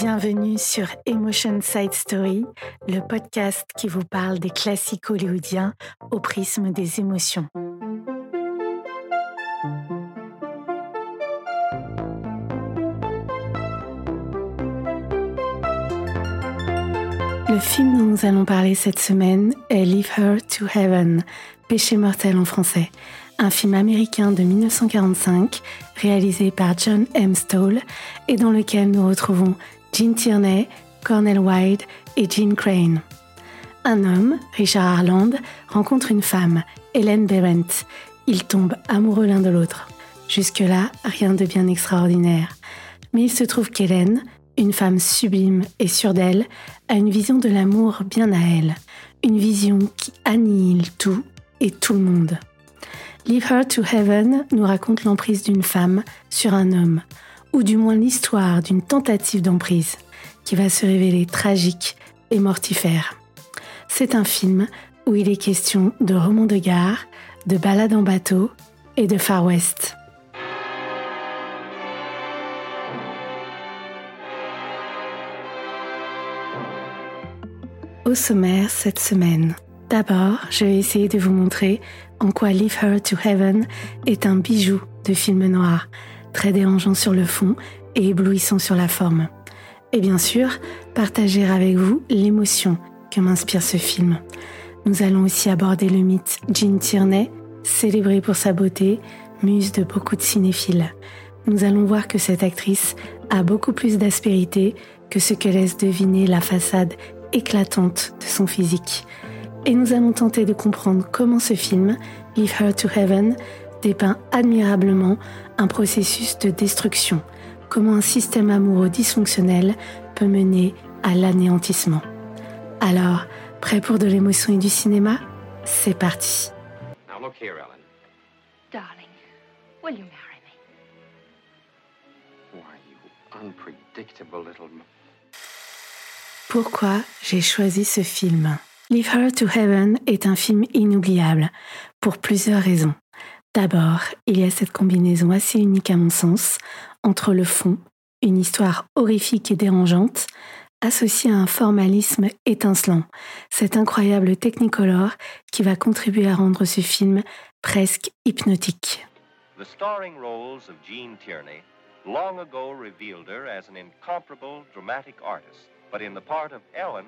Bienvenue sur Emotion Side Story, le podcast qui vous parle des classiques hollywoodiens au prisme des émotions. Le film dont nous allons parler cette semaine est Leave Her to Heaven, Péché mortel en français, un film américain de 1945 réalisé par John M. Stoll et dans lequel nous retrouvons Gene Tierney, Cornel Wilde et Gene Crane. Un homme, Richard Harland, rencontre une femme, Hélène Berendt. Ils tombent amoureux l'un de l'autre. Jusque-là, rien de bien extraordinaire. Mais il se trouve qu'Hélène, une femme sublime et sûre d'elle, a une vision de l'amour bien à elle. Une vision qui annihile tout et tout le monde. Leave Her to Heaven nous raconte l'emprise d'une femme sur un homme, ou du moins l'histoire d'une tentative d'emprise qui va se révéler tragique et mortifère. C'est un film où il est question de romans de gare, de balades en bateau et de Far West. Au sommaire cette semaine. D'abord, je vais essayer de vous montrer en quoi Leave Her to Heaven est un bijou de film noir très dérangeant sur le fond et éblouissant sur la forme. Et bien sûr, partager avec vous l'émotion que m'inspire ce film. Nous allons aussi aborder le mythe Jean Tierney, célébrée pour sa beauté, muse de beaucoup de cinéphiles. Nous allons voir que cette actrice a beaucoup plus d'aspérité que ce que laisse deviner la façade éclatante de son physique. Et nous allons tenter de comprendre comment ce film, Leave Her to Heaven, dépeint admirablement un processus de destruction, comment un système amoureux dysfonctionnel peut mener à l'anéantissement. Alors, prêt pour de l'émotion et du cinéma? C'est parti. Pourquoi j'ai choisi ce film? Leave Her to Heaven est un film inoubliable, pour plusieurs raisons. D'abord, il y a cette combinaison assez unique à mon sens entre le fond, une histoire horrifique et dérangeante, associée à un formalisme étincelant, cet incroyable technicolor qui va contribuer à rendre ce film presque hypnotique. The starring roles of Jean Tierney long ago revealed her as an incomparable dramatic artist, but in the part of Ellen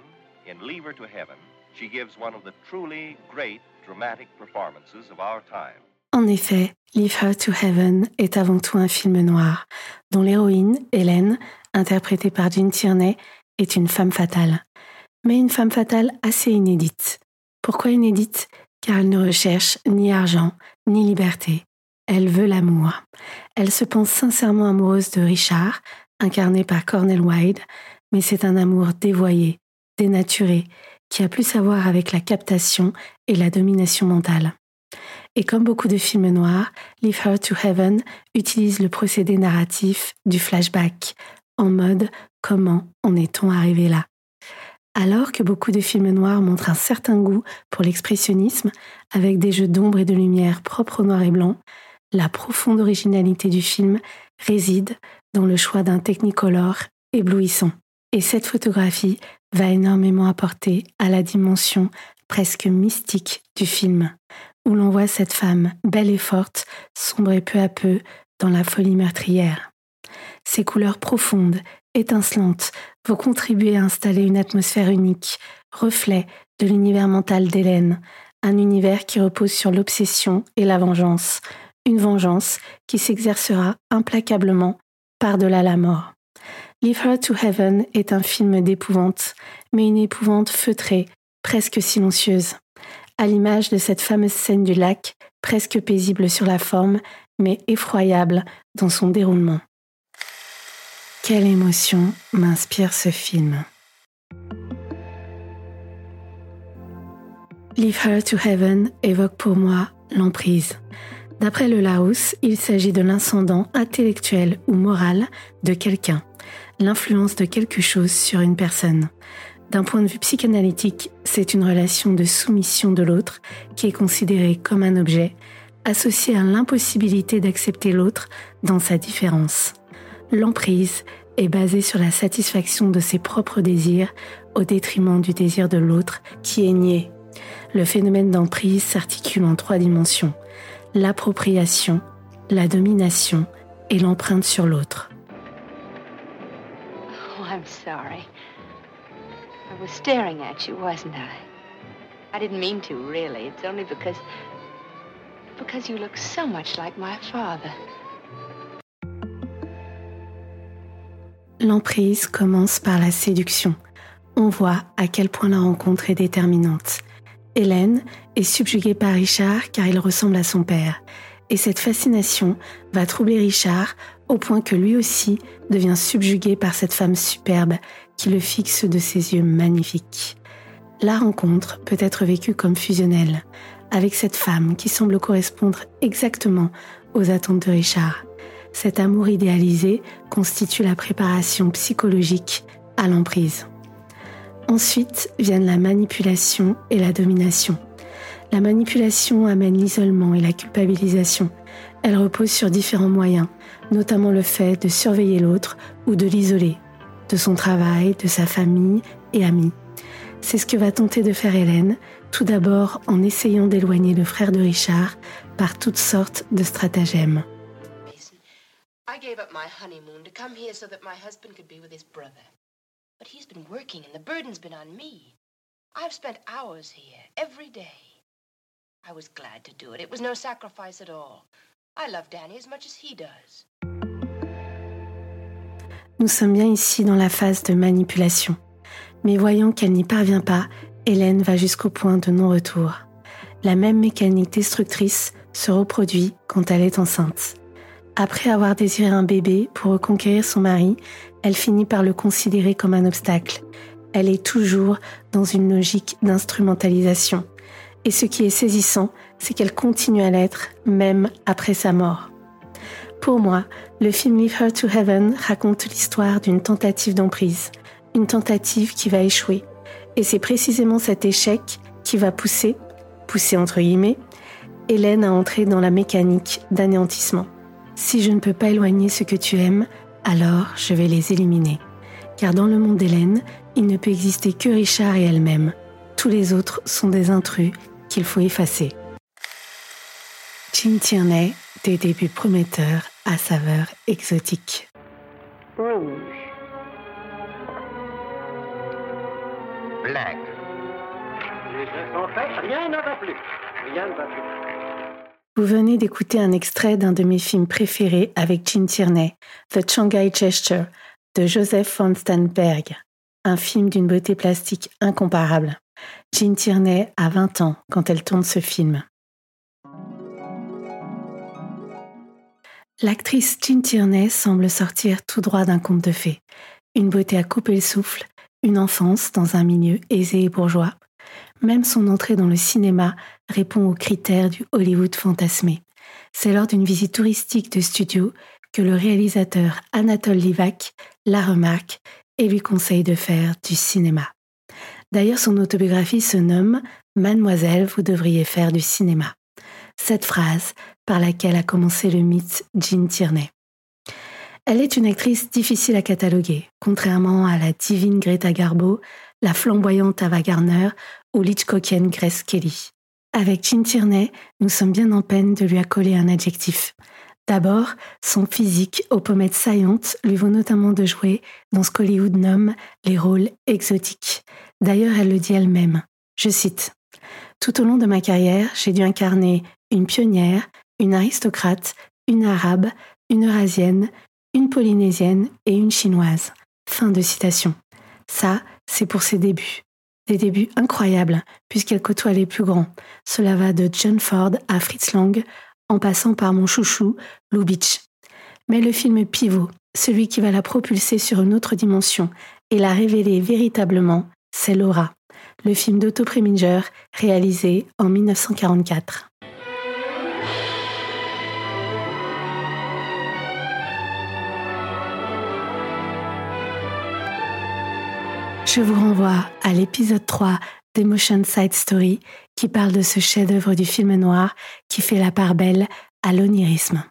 in Leave Her to Heaven, she gives one of the truly great dramatic performances of our time. En effet, Leave Her to Heaven est avant tout un film noir, dont l'héroïne, Hélène, interprétée par Jean Tierney, est une femme fatale. Mais une femme fatale assez inédite. Pourquoi inédite? Car elle ne recherche ni argent, ni liberté. Elle veut l'amour. Elle se pense sincèrement amoureuse de Richard, incarné par Cornel Wilde, mais c'est un amour dévoyé, dénaturé, qui a plus à voir avec la captation et la domination mentale. Et comme beaucoup de films noirs, Leave Her to Heaven utilise le procédé narratif du flashback, en mode comment en est-on arrivé là? Alors que beaucoup de films noirs montrent un certain goût pour l'expressionnisme, avec des jeux d'ombre et de lumière propres au noir et blanc, la profonde originalité du film réside dans le choix d'un technicolor éblouissant. Et cette photographie va énormément apporter à la dimension presque mystique du film où l'on voit cette femme, belle et forte, sombrer peu à peu dans la folie meurtrière. Ces couleurs profondes, étincelantes, vont contribuer à installer une atmosphère unique, reflet de l'univers mental d'Hélène, un univers qui repose sur l'obsession et la vengeance, une vengeance qui s'exercera implacablement par-delà la mort. Leave Her to Heaven est un film d'épouvante, mais une épouvante feutrée, presque silencieuse à l'image de cette fameuse scène du lac, presque paisible sur la forme, mais effroyable dans son déroulement. Quelle émotion m'inspire ce film Leave Her to Heaven évoque pour moi l'emprise. D'après le Larousse, il s'agit de l'incendant intellectuel ou moral de quelqu'un, l'influence de quelque chose sur une personne. D'un point de vue psychanalytique, c'est une relation de soumission de l'autre qui est considérée comme un objet, associé à l'impossibilité d'accepter l'autre dans sa différence. L'emprise est basé sur la satisfaction de ses propres désirs au détriment du désir de l'autre qui est nié. Le phénomène d'emprise s'articule en trois dimensions. L'appropriation, la domination et l'empreinte sur l'autre. Oh. I was staring at you, wasn't I? I didn't mean to, really. It's only because. because you look so much like my father. L'emprise commence par la séduction. On voit à quel point la rencontre est déterminante. Hélène est subjuguée par Richard car il ressemble à son père. Et cette fascination va troubler Richard au point que lui aussi devient subjugué par cette femme superbe qui le fixe de ses yeux magnifiques. La rencontre peut être vécue comme fusionnelle, avec cette femme qui semble correspondre exactement aux attentes de Richard. Cet amour idéalisé constitue la préparation psychologique à l'emprise. Ensuite viennent la manipulation et la domination. La manipulation amène l'isolement et la culpabilisation. Elle repose sur différents moyens, notamment le fait de surveiller l'autre ou de l'isoler, de son travail, de sa famille et amis. C'est ce que va tenter de faire Hélène, tout d'abord en essayant d'éloigner le frère de Richard par toutes sortes de stratagèmes. I gave up my honeymoon to come here so that my husband could be with his brother. But he's been working and the burden's been on me. I've spent hours here, every day. I was glad to do it. It was no sacrifice at all. I love Danny as much as he does. Nous sommes bien ici dans la phase de manipulation. Mais voyant qu'elle n'y parvient pas, Hélène va jusqu'au point de non-retour. La même mécanique destructrice se reproduit quand elle est enceinte. Après avoir désiré un bébé pour reconquérir son mari, elle finit par le considérer comme un obstacle. Elle est toujours dans une logique d'instrumentalisation. Et ce qui est saisissant, c'est qu'elle continue à l'être même après sa mort. Pour moi, le film Leave Her to Heaven raconte l'histoire d'une tentative d'emprise, une tentative qui va échouer. Et c'est précisément cet échec qui va pousser, pousser entre guillemets, Hélène à entrer dans la mécanique d'anéantissement. Si je ne peux pas éloigner ce que tu aimes, alors je vais les éliminer. Car dans le monde d'Hélène, il ne peut exister que Richard et elle-même. Tous les autres sont des intrus qu'il faut effacer. Jim Tierney, des débuts prometteurs à saveur exotique. Rouge. Black. rien ne va plus. Rien ne va plus. Vous venez d'écouter un extrait d'un de mes films préférés avec Gene Tierney, The Shanghai Gesture, de Joseph von Sternberg, un film d'une beauté plastique incomparable. Gene Tierney a 20 ans quand elle tourne ce film. L'actrice Jean Tierney semble sortir tout droit d'un conte de fées. Une beauté à couper le souffle, une enfance dans un milieu aisé et bourgeois, même son entrée dans le cinéma répond aux critères du Hollywood fantasmé. C'est lors d'une visite touristique de studio que le réalisateur Anatole Livak la remarque et lui conseille de faire du cinéma. D'ailleurs, son autobiographie se nomme Mademoiselle, vous devriez faire du cinéma. Cette phrase par laquelle a commencé le mythe Jean Tierney. Elle est une actrice difficile à cataloguer, contrairement à la divine Greta Garbo, la flamboyante Ava Gardner ou l'Hitchcockienne Grace Kelly. Avec Jean Tierney, nous sommes bien en peine de lui accoler un adjectif. D'abord, son physique aux pommettes saillantes lui vaut notamment de jouer dans ce qu'Hollywood nomme les rôles exotiques. D'ailleurs, elle le dit elle-même. Je cite Tout au long de ma carrière, j'ai dû incarner une pionnière, une aristocrate, une arabe, une eurasienne, une polynésienne et une chinoise. Fin de citation. Ça, c'est pour ses débuts. Des débuts incroyables, puisqu'elle côtoie les plus grands. Cela va de John Ford à Fritz Lang, en passant par mon chouchou, Lou Beach. Mais le film pivot, celui qui va la propulser sur une autre dimension et la révéler véritablement, c'est Laura, le film d'Otto Preminger réalisé en 1944. Je vous renvoie à l'épisode 3 d'Emotion Side Story qui parle de ce chef-d'œuvre du film noir qui fait la part belle à l'onirisme.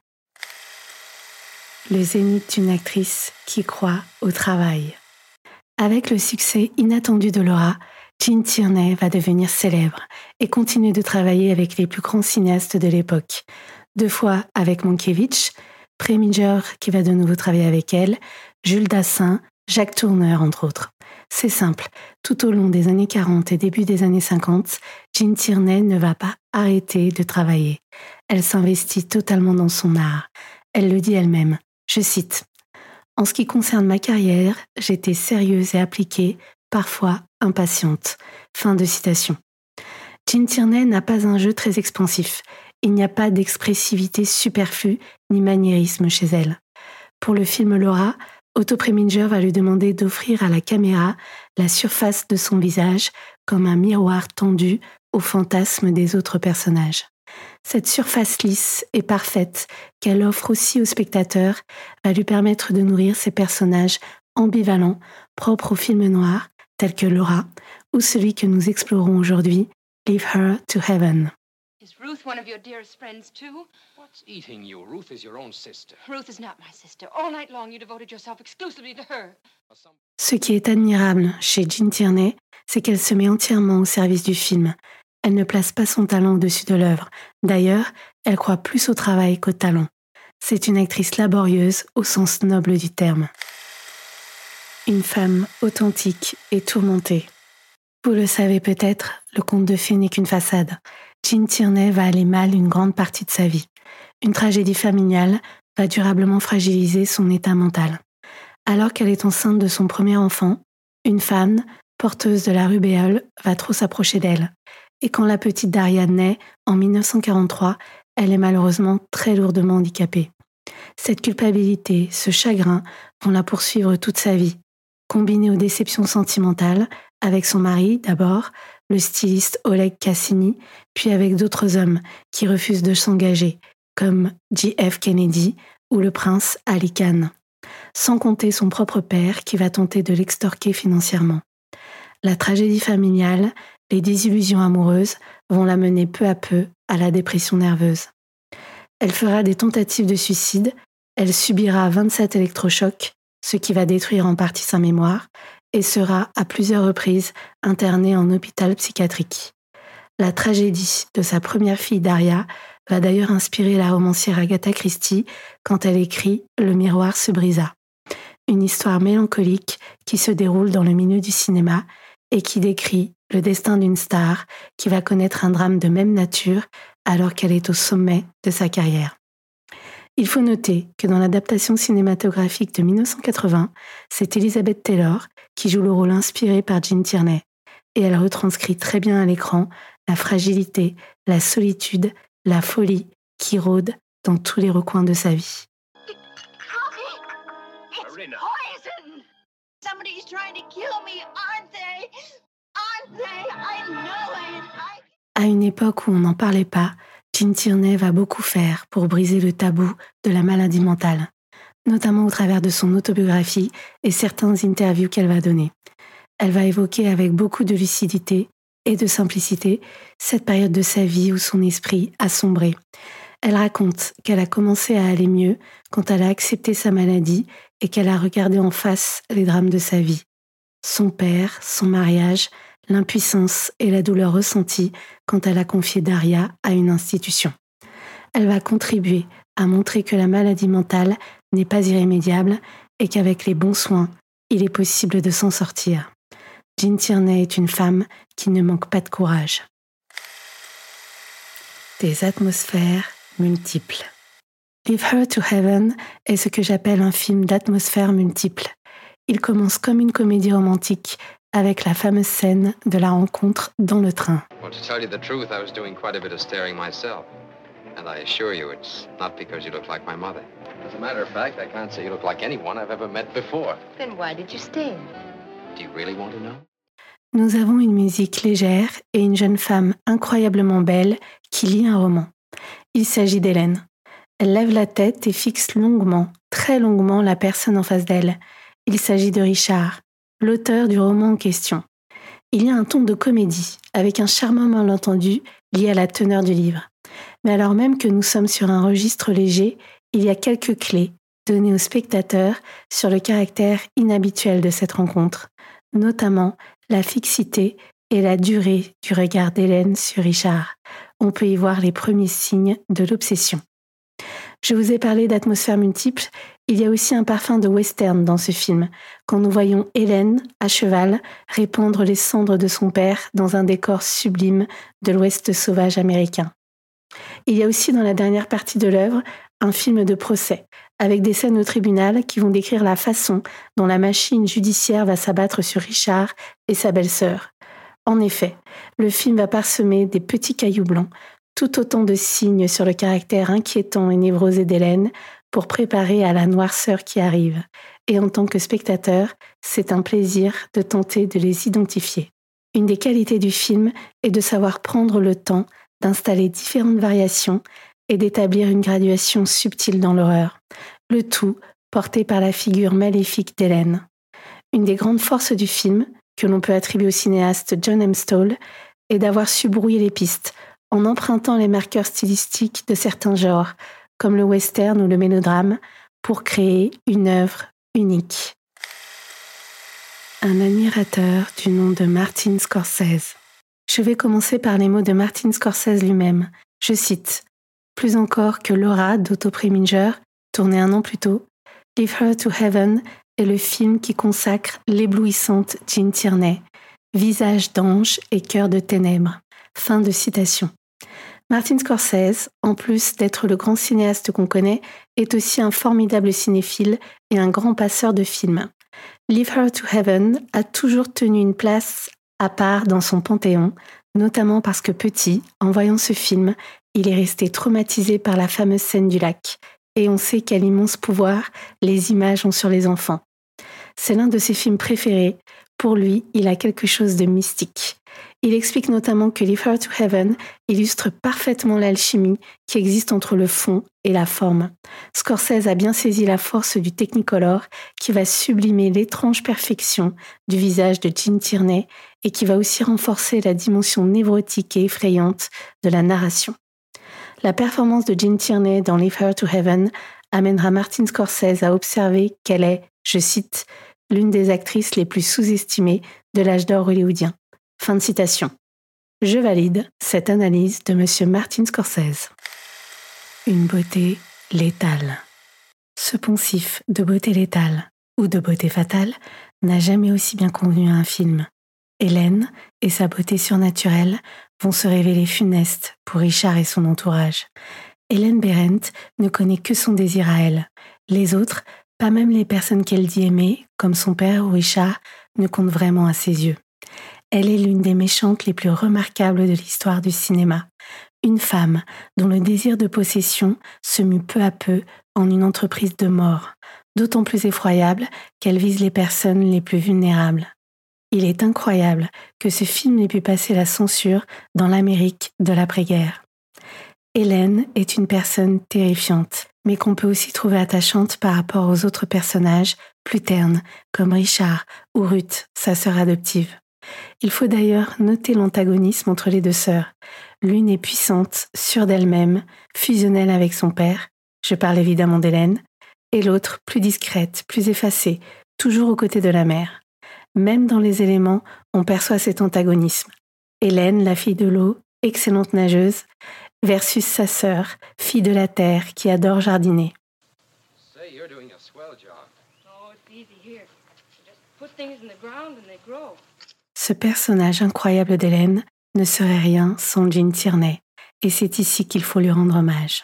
le zénith d'une actrice qui croit au travail. Avec le succès inattendu de Laura, Jean Tierney va devenir célèbre et continuer de travailler avec les plus grands cinéastes de l'époque. Deux fois avec Mankiewicz, Preminger qui va de nouveau travailler avec elle, Jules Dassin, Jacques Tourneur entre autres. C'est simple, tout au long des années 40 et début des années 50, Jean Tierney ne va pas arrêter de travailler. Elle s'investit totalement dans son art. Elle le dit elle-même. Je cite En ce qui concerne ma carrière, j'étais sérieuse et appliquée, parfois impatiente. Fin de citation. Jean Tierney n'a pas un jeu très expansif. Il n'y a pas d'expressivité superflue ni maniérisme chez elle. Pour le film Laura, Otto Preminger va lui demander d'offrir à la caméra la surface de son visage comme un miroir tendu au fantasme des autres personnages. Cette surface lisse et parfaite qu'elle offre aussi au spectateur va lui permettre de nourrir ses personnages ambivalents propres au film noir, tels que Laura ou celui que nous explorons aujourd'hui, Leave Her to Heaven. Is Ruth one of your dearest friends, too? What's eating you? Ruth is your own sister. Ruth is not my sister. All night long, you devoted yourself exclusively to her. Ce qui est admirable chez Jean Tierney, c'est qu'elle se met entièrement au service du film. Elle ne place pas son talent au-dessus de l'œuvre. D'ailleurs, elle croit plus au travail qu'au talent. C'est une actrice laborieuse au sens noble du terme. Une femme authentique et tourmentée. Vous le savez peut-être, le conte de fées n'est qu'une façade. Jean Tierney va aller mal une grande partie de sa vie. Une tragédie familiale va durablement fragiliser son état mental. Alors qu'elle est enceinte de son premier enfant, une femme, porteuse de la rubéole, va trop s'approcher d'elle. Et quand la petite Daria naît, en 1943, elle est malheureusement très lourdement handicapée. Cette culpabilité, ce chagrin vont la poursuivre toute sa vie. Combinée aux déceptions sentimentales, avec son mari d'abord, le styliste Oleg Cassini, puis avec d'autres hommes qui refusent de s'engager, comme J.F. Kennedy ou le prince Ali Khan, sans compter son propre père qui va tenter de l'extorquer financièrement. La tragédie familiale, les désillusions amoureuses vont la mener peu à peu à la dépression nerveuse. Elle fera des tentatives de suicide, elle subira 27 électrochocs, ce qui va détruire en partie sa mémoire, et sera à plusieurs reprises internée en hôpital psychiatrique. La tragédie de sa première fille Daria va d'ailleurs inspirer la romancière Agatha Christie quand elle écrit Le miroir se brisa. Une histoire mélancolique qui se déroule dans le milieu du cinéma et qui décrit le destin d'une star qui va connaître un drame de même nature alors qu'elle est au sommet de sa carrière. Il faut noter que dans l'adaptation cinématographique de 1980, c'est Elizabeth Taylor qui joue le rôle inspiré par Jean Tierney, et elle retranscrit très bien à l'écran la fragilité, la solitude, la folie qui rôde dans tous les recoins de sa vie. À une époque où on n'en parlait pas, Jean Tierney va beaucoup faire pour briser le tabou de la maladie mentale, notamment au travers de son autobiographie et certains interviews qu'elle va donner. Elle va évoquer avec beaucoup de lucidité et de simplicité cette période de sa vie où son esprit a sombré. Elle raconte qu'elle a commencé à aller mieux quand elle a accepté sa maladie et qu'elle a regardé en face les drames de sa vie. Son père, son mariage, l'impuissance et la douleur ressentie quand elle a confié Daria à une institution. Elle va contribuer à montrer que la maladie mentale n'est pas irrémédiable et qu'avec les bons soins, il est possible de s'en sortir. Jean Tierney est une femme qui ne manque pas de courage. Des atmosphères multiples. Leave Her to Heaven est ce que j'appelle un film d'atmosphères multiples. Il commence comme une comédie romantique avec la fameuse scène de la rencontre dans le train. Well, to tell you the truth, I was doing quite a bit of staring myself. And I assure you, it's not because you look like my mother. As a matter of fact, I can't say you look like anyone I've ever met before. Then why did you stay? Do you really want to know? Nous avons une musique légère et une jeune femme incroyablement belle qui lit un roman. Il s'agit d'Hélène. Elle lève la tête et fixe longuement, très longuement, la personne en face d'elle. Il s'agit de Richard, l'auteur du roman en question. Il y a un ton de comédie, avec un charmant malentendu lié à la teneur du livre. Mais alors même que nous sommes sur un registre léger, il y a quelques clés donnée au spectateur sur le caractère inhabituel de cette rencontre, notamment la fixité et la durée du regard d'Hélène sur Richard. On peut y voir les premiers signes de l'obsession. Je vous ai parlé d'atmosphères multiples, il y a aussi un parfum de western dans ce film, quand nous voyons Hélène, à cheval, répandre les cendres de son père dans un décor sublime de l'ouest sauvage américain. Il y a aussi dans la dernière partie de l'œuvre un film de procès, avec des scènes au tribunal qui vont décrire la façon dont la machine judiciaire va s'abattre sur Richard et sa belle-sœur. En effet, le film va parsemer des petits cailloux blancs, tout autant de signes sur le caractère inquiétant et névrosé d'Hélène pour préparer à la noirceur qui arrive. Et en tant que spectateur, c'est un plaisir de tenter de les identifier. Une des qualités du film est de savoir prendre le temps d'installer différentes variations et d'établir une graduation subtile dans l'horreur, le tout porté par la figure maléfique d'Hélène. Une des grandes forces du film, que l'on peut attribuer au cinéaste John M. Est d'avoir su brouiller les pistes en empruntant les marqueurs stylistiques de certains genres, comme le western ou le mélodrame, pour créer une œuvre unique. Un admirateur du nom de Martin Scorsese. Je vais commencer par les mots de Martin Scorsese lui-même. Je cite Plus encore que Laura d'Otto Preminger, tourné un an plus tôt, Leave Her to Heaven est le film qui consacre l'éblouissante Jean Tierney, visage d'ange et cœur de ténèbres. Fin de citation. Martin Scorsese, en plus d'être le grand cinéaste qu'on connaît, est aussi un formidable cinéphile et un grand passeur de films. Leave Her to Heaven a toujours tenu une place à part dans son panthéon, notamment parce que petit, en voyant ce film, il est resté traumatisé par la fameuse scène du lac, et on sait quel immense pouvoir les images ont sur les enfants. C'est l'un de ses films préférés. Pour lui, il a quelque chose de mystique. Il explique notamment que Leave Her to Heaven illustre parfaitement l'alchimie qui existe entre le fond et la forme. Scorsese a bien saisi la force du Technicolor qui va sublimer l'étrange perfection du visage de Jean Tierney et qui va aussi renforcer la dimension névrotique et effrayante de la narration. La performance de Jean Tierney dans Leave Her to Heaven amènera Martin Scorsese à observer qu'elle est, je cite, l'une des actrices les plus sous-estimées de l'âge d'or hollywoodien. Fin de citation. Je valide cette analyse de M. Martin Scorsese. Une beauté létale. Ce poncif de beauté létale ou de beauté fatale n'a jamais aussi bien convenu à un film. Hélène et sa beauté surnaturelle vont se révéler funestes pour Richard et son entourage. Hélène Berendt ne connaît que son désir à elle. Les autres, pas même les personnes qu'elle dit aimer, comme son père ou Richard, ne comptent vraiment à ses yeux. Elle est l'une des méchantes les plus remarquables de l'histoire du cinéma. Une femme dont le désir de possession se mue peu à peu en une entreprise de mort, d'autant plus effroyable qu'elle vise les personnes les plus vulnérables. Il est incroyable que ce film n'ait pu passer la censure dans l'Amérique de l'après-guerre. Hélène est une personne terrifiante, mais qu'on peut aussi trouver attachante par rapport aux autres personnages plus ternes, comme Richard ou Ruth, sa sœur adoptive. Il faut d'ailleurs noter l'antagonisme entre les deux sœurs. L'une est puissante, sûre d'elle-même, fusionnelle avec son père, je parle évidemment d'Hélène, et l'autre plus discrète, plus effacée, toujours aux côtés de la mère. Même dans les éléments, on perçoit cet antagonisme. Hélène, la fille de l'eau, excellente nageuse, versus sa sœur, fille de la terre, qui adore jardiner. Ce personnage incroyable d'Hélène ne serait rien sans Jean Tierney, et c'est ici qu'il faut lui rendre hommage.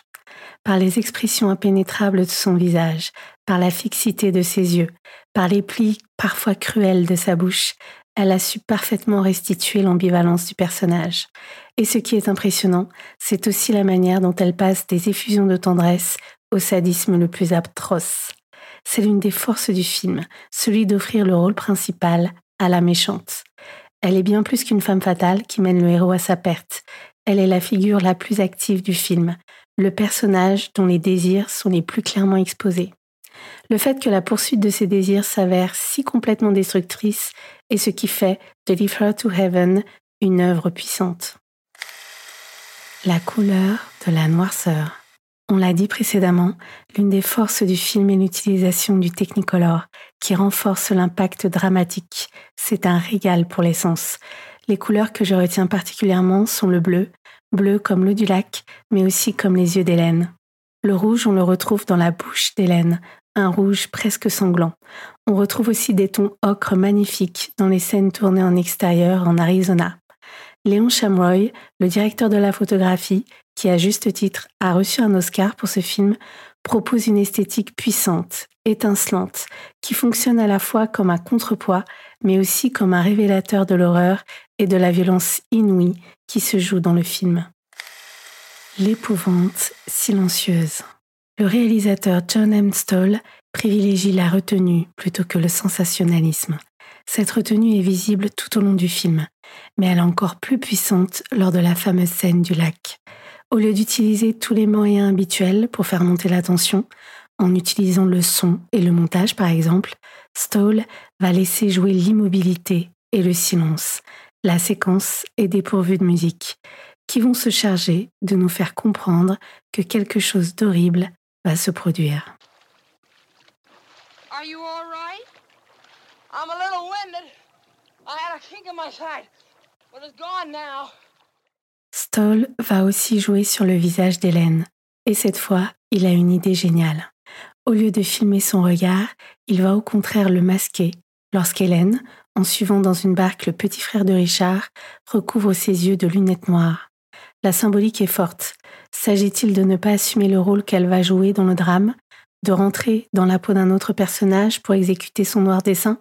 Par les expressions impénétrables de son visage, par la fixité de ses yeux, par les plis parfois cruels de sa bouche, elle a su parfaitement restituer l'ambivalence du personnage. Et ce qui est impressionnant, c'est aussi la manière dont elle passe des effusions de tendresse au sadisme le plus atroce. C'est l'une des forces du film, celui d'offrir le rôle principal à la méchante. Elle est bien plus qu'une femme fatale qui mène le héros à sa perte. Elle est la figure la plus active du film, le personnage dont les désirs sont les plus clairement exposés. Le fait que la poursuite de ses désirs s'avère si complètement destructrice est ce qui fait de to Heaven une œuvre puissante. La couleur de la noirceur. On l'a dit précédemment, l'une des forces du film est l'utilisation du Technicolor, qui renforce l'impact dramatique. C'est un régal pour les sens. Les couleurs que je retiens particulièrement sont le bleu, bleu comme l'eau du lac, mais aussi comme les yeux d'Hélène. Le rouge, on le retrouve dans la bouche d'Hélène, un rouge presque sanglant. On retrouve aussi des tons ocre magnifiques dans les scènes tournées en extérieur en Arizona. Léon Chamroy, le directeur de la photographie, qui à juste titre a reçu un Oscar pour ce film, propose une esthétique puissante, étincelante, qui fonctionne à la fois comme un contrepoids, mais aussi comme un révélateur de l'horreur et de la violence inouïe qui se joue dans le film. L'épouvante silencieuse. Le réalisateur John M. Stoll privilégie la retenue plutôt que le sensationnalisme. Cette retenue est visible tout au long du film, mais elle est encore plus puissante lors de la fameuse scène du lac. Au lieu d'utiliser tous les moyens habituels pour faire monter la tension, en utilisant le son et le montage par exemple, Stoll va laisser jouer l'immobilité et le silence. La séquence est dépourvue de musique, qui vont se charger de nous faire comprendre que quelque chose d'horrible va se produire. Are you? I'm a little winded. I had a in my side, but it's gone now. Va aussi jouer sur le visage d'Hélène, et cette fois, il a une idée géniale. Au lieu de filmer son regard, il va au contraire le masquer lorsqu'Hélène, en suivant dans une barque le petit frère de Richard, recouvre ses yeux de lunettes noires. La symbolique est forte. S'agit-il de ne pas assumer le rôle qu'elle va jouer dans le drame, de rentrer dans la peau d'un autre personnage pour exécuter son noir dessin?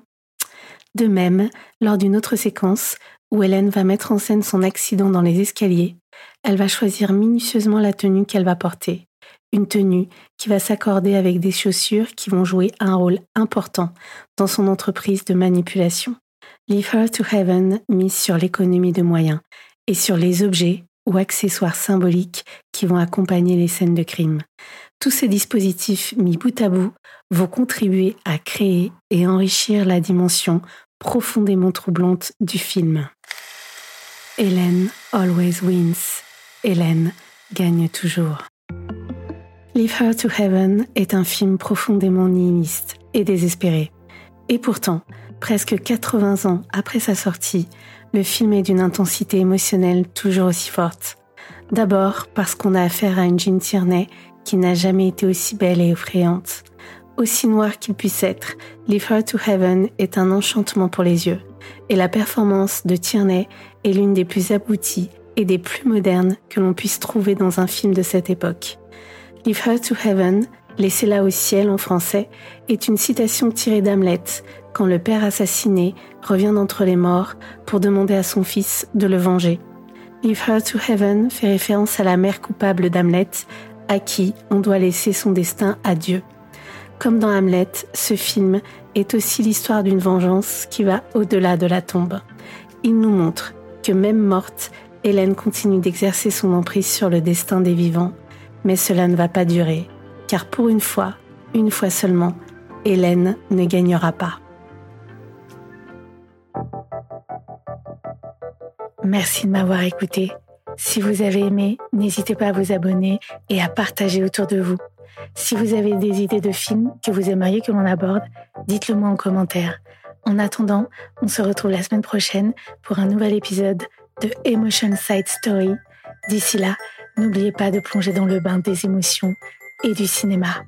De même, lors d'une autre séquence, où Hélène va mettre en scène son accident dans les escaliers, elle va choisir minutieusement la tenue qu'elle va porter. Une tenue qui va s'accorder avec des chaussures qui vont jouer un rôle important dans son entreprise de manipulation. Leave Her to Heaven mise sur l'économie de moyens et sur les objets ou accessoires symboliques qui vont accompagner les scènes de crime. Tous ces dispositifs mis bout à bout vont contribuer à créer et enrichir la dimension profondément troublante du film. Hélène always wins. Hélène gagne toujours. Leave Her to Heaven est un film profondément nihiliste et désespéré. Et pourtant, presque 80 ans après sa sortie, le film est d'une intensité émotionnelle toujours aussi forte. D'abord parce qu'on a affaire à une Jean Tierney qui n'a jamais été aussi belle et effrayante. Aussi noir qu'il puisse être, Leave Her to Heaven est un enchantement pour les yeux, et la performance de Tierney est l'une des plus abouties et des plus modernes que l'on puisse trouver dans un film de cette époque. Leave Her to Heaven, Laissez-la au ciel en français, est une citation tirée d'Hamlet, quand le père assassiné revient d'entre les morts pour demander à son fils de le venger. Leave Her to Heaven fait référence à la mère coupable d'Hamlet, à qui on doit laisser son destin à Dieu. Comme dans Hamlet, ce film est aussi l'histoire d'une vengeance qui va au-delà de la tombe. Il nous montre que même morte, Hélène continue d'exercer son emprise sur le destin des vivants, mais cela ne va pas durer, car pour une fois, une fois seulement, Hélène ne gagnera pas. Merci de m'avoir écouté. Si vous avez aimé, n'hésitez pas à vous abonner et à partager autour de vous. Si vous avez des idées de films que vous aimeriez que l'on aborde, dites-le moi en commentaire. En attendant, on se retrouve la semaine prochaine pour un nouvel épisode de Emotion Side Story. D'ici là, n'oubliez pas de plonger dans le bain des émotions et du cinéma.